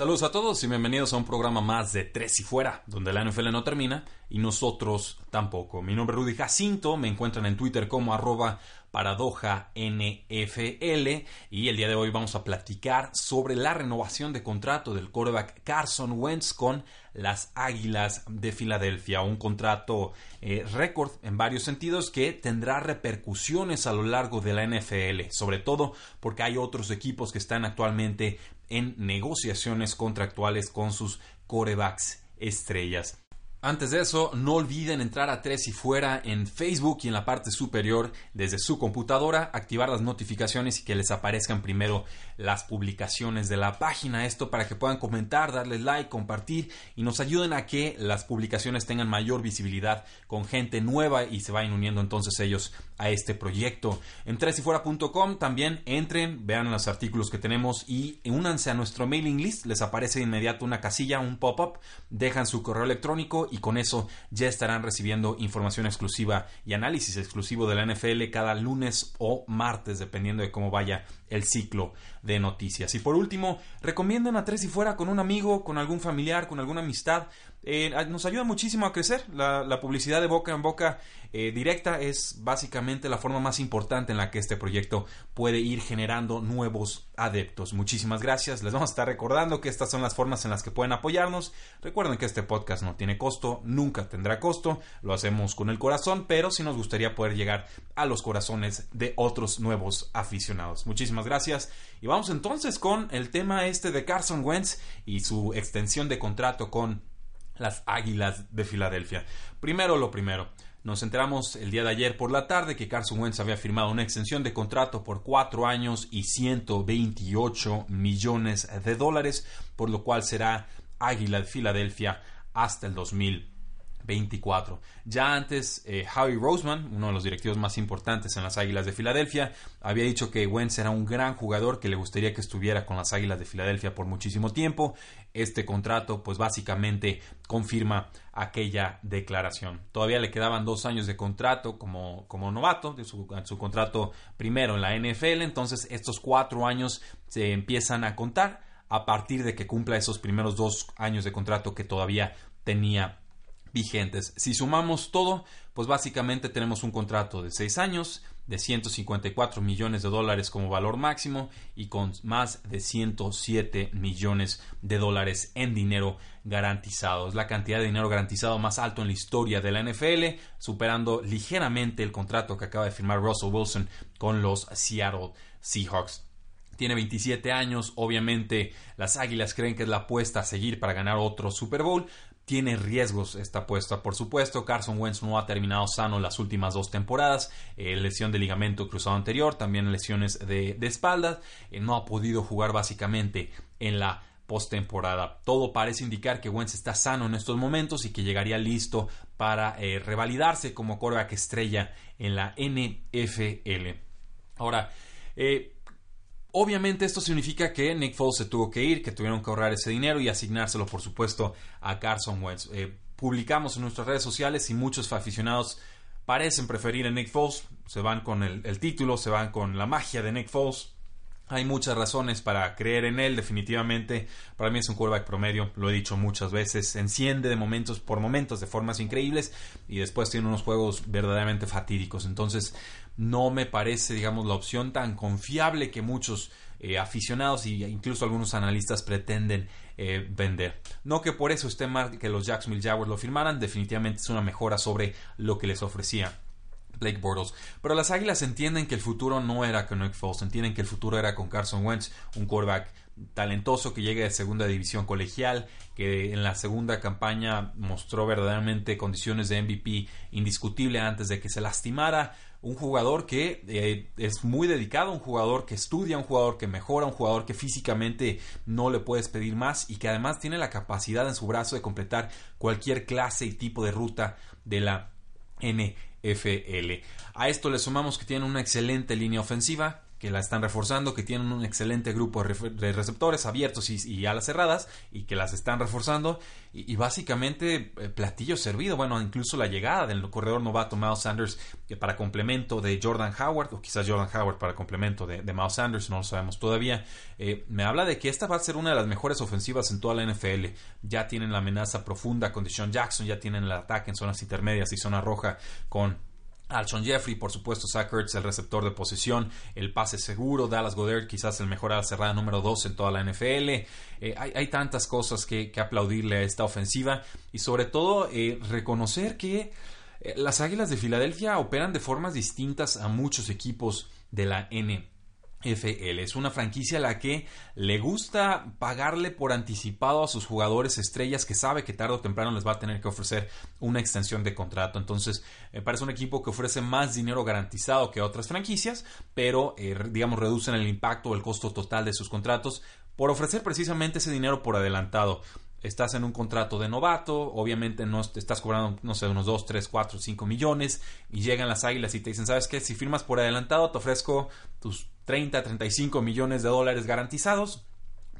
Saludos a todos y bienvenidos a un programa más de Tres y Fuera, donde la NFL no termina y nosotros tampoco. Mi nombre es Rudy Jacinto, me encuentran en Twitter como arroba paradoja NFL y el día de hoy vamos a platicar sobre la renovación de contrato del quarterback Carson Wentz con las Águilas de Filadelfia, un contrato eh, récord en varios sentidos que tendrá repercusiones a lo largo de la NFL, sobre todo porque hay otros equipos que están actualmente en negociaciones contractuales con sus corebacks estrellas. Antes de eso, no olviden entrar a Tres y Fuera en Facebook y en la parte superior desde su computadora, activar las notificaciones y que les aparezcan primero las publicaciones de la página. Esto para que puedan comentar, darles like, compartir y nos ayuden a que las publicaciones tengan mayor visibilidad con gente nueva y se vayan uniendo entonces ellos a este proyecto. En tresyfuera.com también entren, vean los artículos que tenemos y únanse a nuestro mailing list. Les aparece de inmediato una casilla, un pop-up, dejan su correo electrónico y con eso ya estarán recibiendo información exclusiva y análisis exclusivo de la NFL cada lunes o martes, dependiendo de cómo vaya el ciclo de noticias. Y por último, recomienden a Tres y Fuera con un amigo, con algún familiar, con alguna amistad. Eh, nos ayuda muchísimo a crecer. La, publicidad de boca en boca eh, directa es básicamente la forma más importante en la que este proyecto puede ir generando nuevos adeptos. Muchísimas gracias. Les vamos a estar recordando que estas son las formas en las que pueden apoyarnos. Recuerden que este podcast no tiene costo, nunca tendrá costo. Lo hacemos con el corazón, pero sí nos gustaría poder llegar a los corazones de otros nuevos aficionados. Muchísimas gracias. Y vamos entonces con el tema este de Carson Wentz y su extensión de contrato con las Águilas de Filadelfia. Primero lo primero. Nos enteramos el día de ayer por la tarde que Carson Wentz había firmado una extensión de contrato por cuatro años y 128 millones de dólares, por lo cual será Águila de Filadelfia hasta el 2000. 24. Ya antes, eh, Howie Roseman, uno de los directivos más importantes en las Águilas de Filadelfia, había dicho que Wentz era un gran jugador que le gustaría que estuviera con las Águilas de Filadelfia por muchísimo tiempo. Este contrato, pues básicamente confirma aquella declaración. Todavía le quedaban dos años de contrato como, como novato, de su, su contrato primero en la NFL, entonces estos cuatro años se empiezan a contar a partir de que cumpla esos primeros dos años de contrato que todavía tenía vigentes. Si sumamos todo, pues básicamente tenemos un contrato de 6 años, de 154 millones de dólares como valor máximo y con más de 107 millones de dólares en dinero garantizado. Es la cantidad de dinero garantizado más alto en la historia de la NFL, superando ligeramente el contrato que acaba de firmar Russell Wilson con los Seattle Seahawks tiene 27 años, obviamente las Águilas creen que es la apuesta a seguir para ganar otro Super Bowl, tiene riesgos esta apuesta, por supuesto. Carson Wentz no ha terminado sano las últimas dos temporadas. Eh, lesión de ligamento cruzado anterior, también lesiones de, de espalda. Eh, no ha podido jugar básicamente en la postemporada. Todo parece indicar que Wentz está sano en estos momentos y que llegaría listo para eh, revalidarse como quarterback estrella en la NFL. Ahora, Obviamente esto significa que Nick Foles se tuvo que ir, que tuvieron que ahorrar ese dinero y asignárselo, por supuesto, a Carson Wentz. Eh, publicamos en nuestras redes sociales y muchos aficionados parecen preferir a Nick Foles. Se van con el, el título, se van con la magia de Nick Foles. Hay muchas razones para creer en él, definitivamente. Para mí es un quarterback promedio, lo he dicho muchas veces. Enciende de momentos por momentos de formas increíbles y después tiene unos juegos verdaderamente fatídicos. Entonces, no me parece, digamos, la opción tan confiable que muchos eh, aficionados e incluso algunos analistas pretenden eh, vender. No que por eso esté mal que los Jacksonville Jaguars lo firmaran, definitivamente es una mejora sobre lo que les ofrecía Blake Bortles. Pero las Águilas entienden que el futuro no era con Nick Foles, entienden que el futuro era con Carson Wentz, un quarterback talentoso que llega de segunda división colegial, que en la segunda campaña mostró verdaderamente condiciones de MVP indiscutible antes de que se lastimara. un jugador que eh, es muy dedicado, un jugador que estudia, un jugador que mejora, un jugador que físicamente no le puedes pedir más y que además tiene la capacidad en su brazo de completar cualquier clase y tipo de ruta de la NFL. A esto le sumamos que tiene una excelente línea ofensiva, que la están reforzando, que tienen un excelente grupo de receptores abiertos y, alas cerradas y que las están reforzando y, básicamente eh, platillo servido, bueno, incluso la llegada del corredor novato Miles Sanders que para complemento de Jordan Howard o quizás Jordan Howard para complemento de, Miles Sanders, no lo sabemos todavía, eh, me habla de que esta va a ser una de las mejores ofensivas en toda la NFL, ya tienen la amenaza profunda con Deshaun Jackson, ya tienen el ataque en zonas intermedias y zona roja con Alshon Jeffrey, por supuesto, Zach el receptor de posición, el pase seguro, Dallas Goddard, quizás el mejor ala cerrada número 2 en toda la NFL. Eh, hay, tantas cosas que, aplaudirle a esta ofensiva y sobre todo eh, reconocer que eh, las Águilas de Filadelfia operan de formas distintas a muchos equipos de la NFL. FL. Es una franquicia a la que le gusta pagarle por anticipado a sus jugadores estrellas que sabe que tarde o temprano les va a tener que ofrecer una extensión de contrato. Entonces, me parece un equipo que ofrece más dinero garantizado que otras franquicias, pero eh, digamos reducen el impacto o el costo total de sus contratos por ofrecer precisamente ese dinero por adelantado estás en un contrato de novato, obviamente no estás cobrando, no sé, unos 2, 3, 4, 5 millones, y llegan las águilas y te dicen, ¿sabes qué? Si firmas por adelantado, te ofrezco tus 30, 35 millones de dólares garantizados,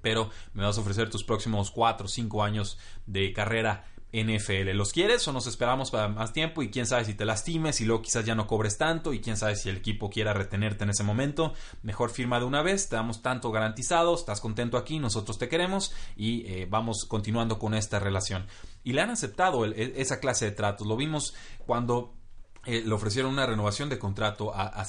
pero me vas a ofrecer tus próximos 4 o 5 años de carrera NFL. ¿Los quieres o nos esperamos para más tiempo? Y quién sabe si te lastimes y luego quizás ya no cobres tanto y quién sabe si el equipo quiera retenerte en ese momento. Mejor firma de una vez, te damos tanto garantizado, estás contento aquí, nosotros te queremos y eh, vamos continuando con esta relación. Y le han aceptado e, esa clase de tratos. Lo vimos cuando eh, le ofrecieron una renovación de contrato a, a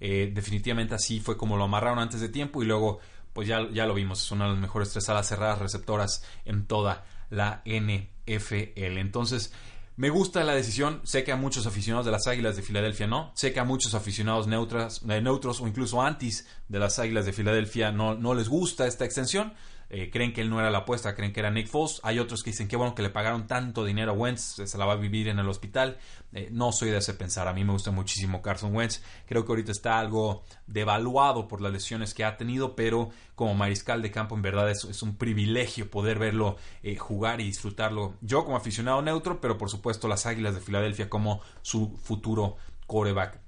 eh, definitivamente así fue como lo amarraron antes de tiempo y luego pues ya, ya lo vimos, es una de las mejores tres alas cerradas receptoras en toda la NFL. Entonces, me gusta la decisión. Sé que a muchos aficionados de las Águilas de Filadelfia no. Sé que a muchos aficionados neutros, eh, neutros o incluso antis de las Águilas de Filadelfia no, no les gusta esta extensión. Eh, creen que él no era la apuesta, creen que era Nick Foles. Hay otros que dicen que bueno que le pagaron tanto dinero a Wentz, se la va a vivir en el hospital. Eh, no soy de ese pensar, a mí me gusta muchísimo Carson Wentz. Creo que ahorita está algo devaluado por las lesiones que ha tenido, pero como mariscal de campo en verdad es, un privilegio poder verlo eh, jugar y disfrutarlo. Yo como aficionado neutro, pero por supuesto las Águilas de Filadelfia como su futuro coreback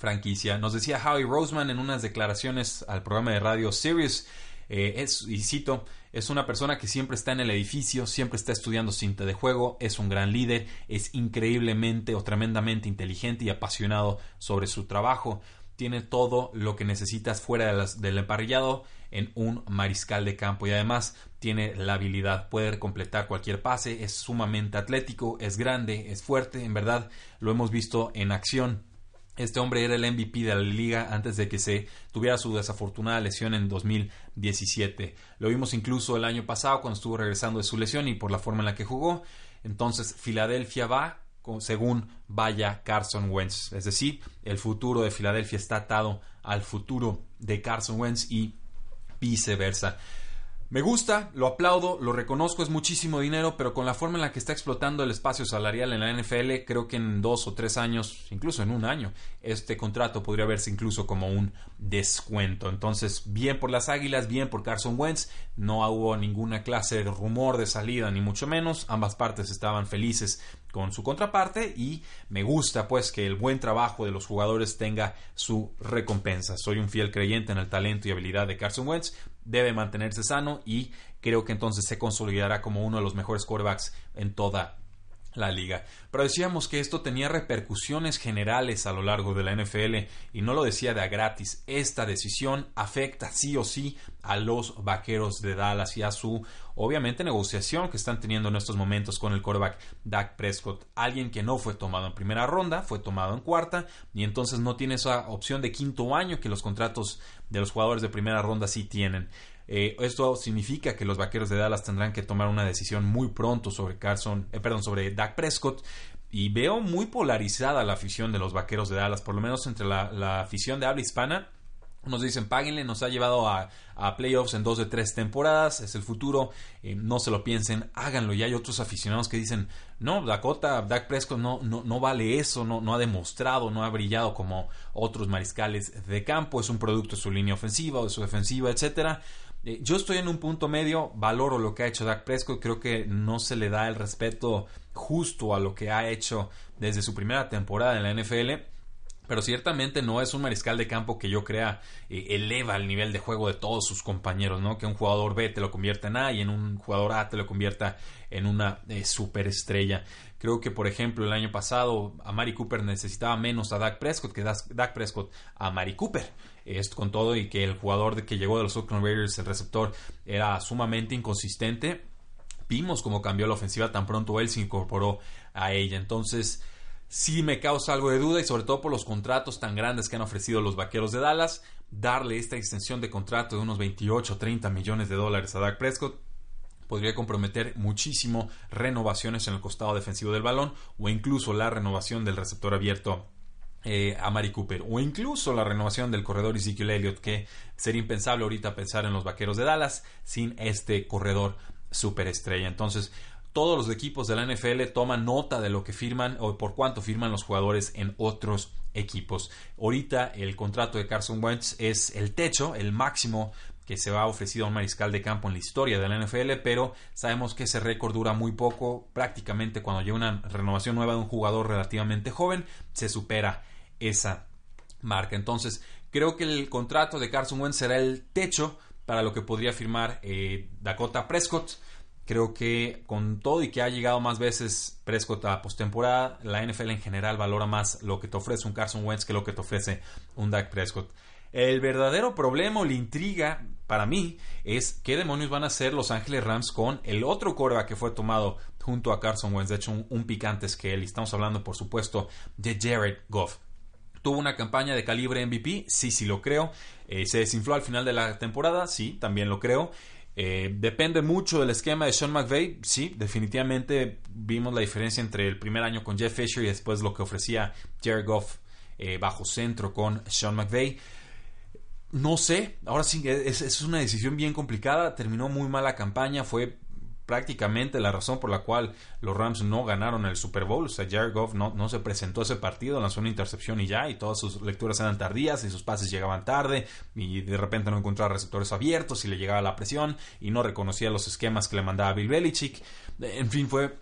franquicia. Nos decía Howie Roseman en unas declaraciones al programa de radio Sirius eh, es, y cito, es una persona que siempre está en el edificio, siempre está estudiando cinta de juego, es un gran líder, es increíblemente o tremendamente inteligente y apasionado sobre su trabajo. Tiene todo lo que necesitas fuera del emparrillado en un mariscal de campo y además tiene la habilidad, poder completar cualquier pase, es sumamente atlético, es grande, es fuerte, en verdad lo hemos visto en acción este hombre era el MVP de la liga antes de que se tuviera su desafortunada lesión en 2017. Lo vimos incluso el año pasado cuando estuvo regresando de su lesión y por la forma en la que jugó. Entonces, Filadelfia va según vaya Carson Wentz. Es decir, el futuro de Filadelfia está atado al futuro de Carson Wentz y viceversa. Me gusta, lo aplaudo, lo reconozco, es muchísimo dinero, pero con la forma en la que está explotando el espacio salarial en la NFL, creo que en dos o tres años, incluso en un año, este contrato podría verse incluso como un descuento. Entonces, bien por las Águilas, bien por Carson Wentz, no hubo ninguna clase de rumor de salida, ni mucho menos, ambas partes estaban felices con su contraparte y me gusta pues que el buen trabajo de los jugadores tenga su recompensa. Soy un fiel creyente en el talento y habilidad de Carson Wentz, debe mantenerse sano y creo que entonces se consolidará como uno de los mejores quarterbacks en toda la liga. Pero decíamos que esto tenía repercusiones generales a lo largo de la NFL y no lo decía de a gratis. Esta decisión afecta sí o sí a los vaqueros de Dallas y a su, obviamente, negociación que están teniendo en estos momentos con el quarterback Dak Prescott. Alguien que no fue tomado en primera ronda, fue tomado en cuarta y entonces no tiene esa opción de quinto año que los contratos de los jugadores de primera ronda sí tienen. Eh, esto significa que los vaqueros de Dallas tendrán que tomar una decisión muy pronto sobre Carson, eh, perdón, sobre Dak Prescott. Y veo muy polarizada la afición de los vaqueros de Dallas, por lo menos entre la, afición de habla hispana Nos dicen, páguenle, nos ha llevado a, playoffs en dos de tres temporadas, es el futuro, eh, no se lo piensen, háganlo. Y hay otros aficionados que dicen, no, Dakota, Dak Prescott no, no, no vale eso, no, no ha demostrado, no ha brillado como otros mariscales de campo, es un producto de su línea ofensiva o de su defensiva, etcétera. Eh, yo estoy en un punto medio, valoro lo que ha hecho Dak Prescott, creo que no se le da el respeto justo a lo que ha hecho desde su primera temporada en la NFL pero ciertamente no es un mariscal de campo que yo crea eh, eleva el nivel de juego de todos sus compañeros, ¿no? Que un jugador B te lo convierta en A y en un jugador A te lo convierta en una eh, superestrella. Creo que, por ejemplo, el año pasado a Mari Cooper necesitaba menos a Dak Prescott que Dak Prescott a Mari Cooper. Esto con todo y que el jugador que llegó de los Oakland Raiders, el receptor, era sumamente inconsistente. Vimos cómo cambió la ofensiva tan pronto él se incorporó a ella. Entonces, sí me causa algo de duda y sobre todo por los contratos tan grandes que han ofrecido los Vaqueros de Dallas, darle esta extensión de contrato de unos 28 o 30 millones de dólares a Dak Prescott podría comprometer muchísimo renovaciones en el costado defensivo del balón o incluso la renovación del receptor abierto eh, a Mari Cooper o incluso la renovación del corredor Ezekiel Elliott que sería impensable ahorita pensar en los Vaqueros de Dallas sin este corredor superestrella entonces todos los equipos de la NFL toman nota de lo que firman o por cuánto firman los jugadores en otros equipos. Ahorita el contrato de Carson Wentz es el techo, el máximo que se va ofrecido a un mariscal de campo en la historia de la NFL, pero sabemos que ese récord dura muy poco, prácticamente cuando llega una renovación nueva de un jugador relativamente joven, se supera esa marca. Entonces, creo que el contrato de Carson Wentz será el techo para lo que podría firmar eh, Dakota Prescott. Creo que con todo y que ha llegado más veces Prescott a postemporada, la NFL en general valora más lo que te ofrece un Carson Wentz que lo que te ofrece un Dak Prescott. El verdadero problema o la intriga para mí es qué demonios van a hacer Los Ángeles Rams con el otro coreback que fue tomado junto a Carson Wentz, de hecho un, picante es que él. Estamos hablando, por supuesto, de Jared Goff. ¿Tuvo una campaña de calibre MVP? Sí, sí lo creo. Eh, ¿Se desinfló al final de la temporada? Sí, también lo creo. Eh, depende mucho del esquema de Sean McVay. Sí, definitivamente vimos la diferencia entre el primer año con Jeff Fisher y después lo que ofrecía Jared Goff eh, bajo centro con Sean McVay. No sé, ahora sí, es, es, una decisión bien complicada. Terminó muy mala campaña, fue prácticamente la razón por la cual los Rams no ganaron el Super Bowl. O sea, Jared Goff no, no se presentó a ese partido, lanzó una intercepción y ya, y todas sus lecturas eran tardías y sus pases llegaban tarde, y de repente no encontraba receptores abiertos y le llegaba la presión y no reconocía los esquemas que le mandaba Bill Belichick. En fin, fue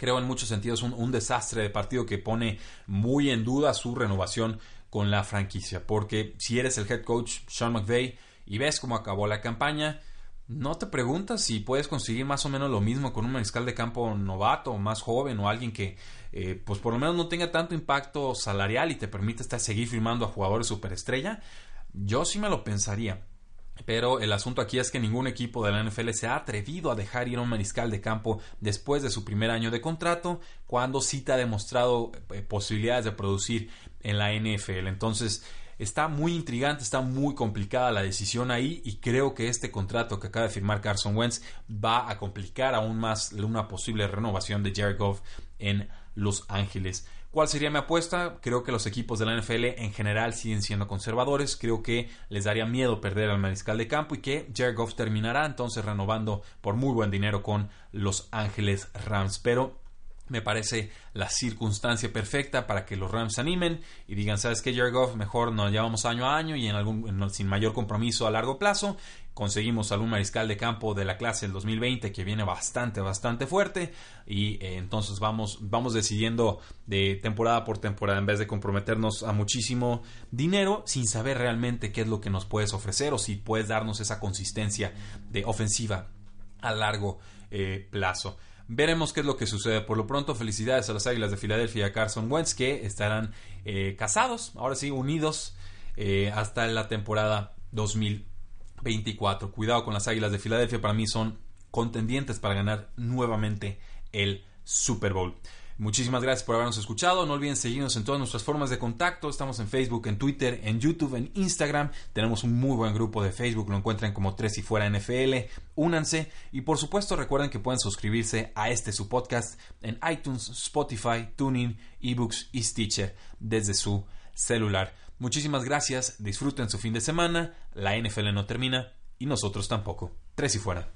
creo en muchos sentidos un, desastre de partido que pone muy en duda su renovación con la franquicia. Porque si eres el head coach Sean McVay y ves cómo acabó la campaña, no te preguntas si puedes conseguir más o menos lo mismo con un mariscal de campo novato, más joven o alguien que eh, pues por lo menos no tenga tanto impacto salarial y te permite estar, seguir firmando a jugadores superestrella. Yo sí me lo pensaría. Pero el asunto aquí es que ningún equipo de la NFL se ha atrevido a dejar ir a un mariscal de campo después de su primer año de contrato, cuando sí te ha demostrado eh, posibilidades de producir en la NFL. Entonces, Está muy intrigante, está muy complicada la decisión ahí y creo que este contrato que acaba de firmar Carson Wentz va a complicar aún más una posible renovación de Jared Goff en Los Ángeles. ¿Cuál sería mi apuesta? Creo que los equipos de la NFL en general siguen siendo conservadores. Creo que les daría miedo perder al mariscal de campo y que Jared Goff terminará entonces renovando por muy buen dinero con Los Ángeles Rams. Pero me parece la circunstancia perfecta para que los Rams se animen y digan, ¿sabes qué, Jared Goff? Mejor nos llevamos año a año y en algún, sin mayor compromiso a largo plazo. Conseguimos algún mariscal de campo de la clase del 2020 que viene bastante, bastante fuerte. Y eh, entonces vamos, vamos decidiendo de temporada por temporada en vez de comprometernos a muchísimo dinero sin saber realmente qué es lo que nos puedes ofrecer o si puedes darnos esa consistencia de ofensiva a largo eh, plazo. Veremos qué es lo que sucede. Por lo pronto, felicidades a las Águilas de Filadelfia y a Carson Wentz que estarán eh, casados, ahora sí, unidos hasta la temporada 2024. Cuidado con las Águilas de Filadelfia, para mí son contendientes para ganar nuevamente el Super Bowl. Muchísimas gracias por habernos escuchado. No olviden seguirnos en todas nuestras formas de contacto. Estamos en Facebook, en Twitter, en YouTube, en Instagram. Tenemos un muy buen grupo de Facebook. Lo encuentran como Tres y Fuera NFL. Únanse. Y por supuesto recuerden que pueden suscribirse a este su podcast en iTunes, Spotify, Tuning, eBooks y Stitcher desde su celular. Muchísimas gracias, disfruten su fin de semana, la NFL no termina y nosotros tampoco. Tres y fuera.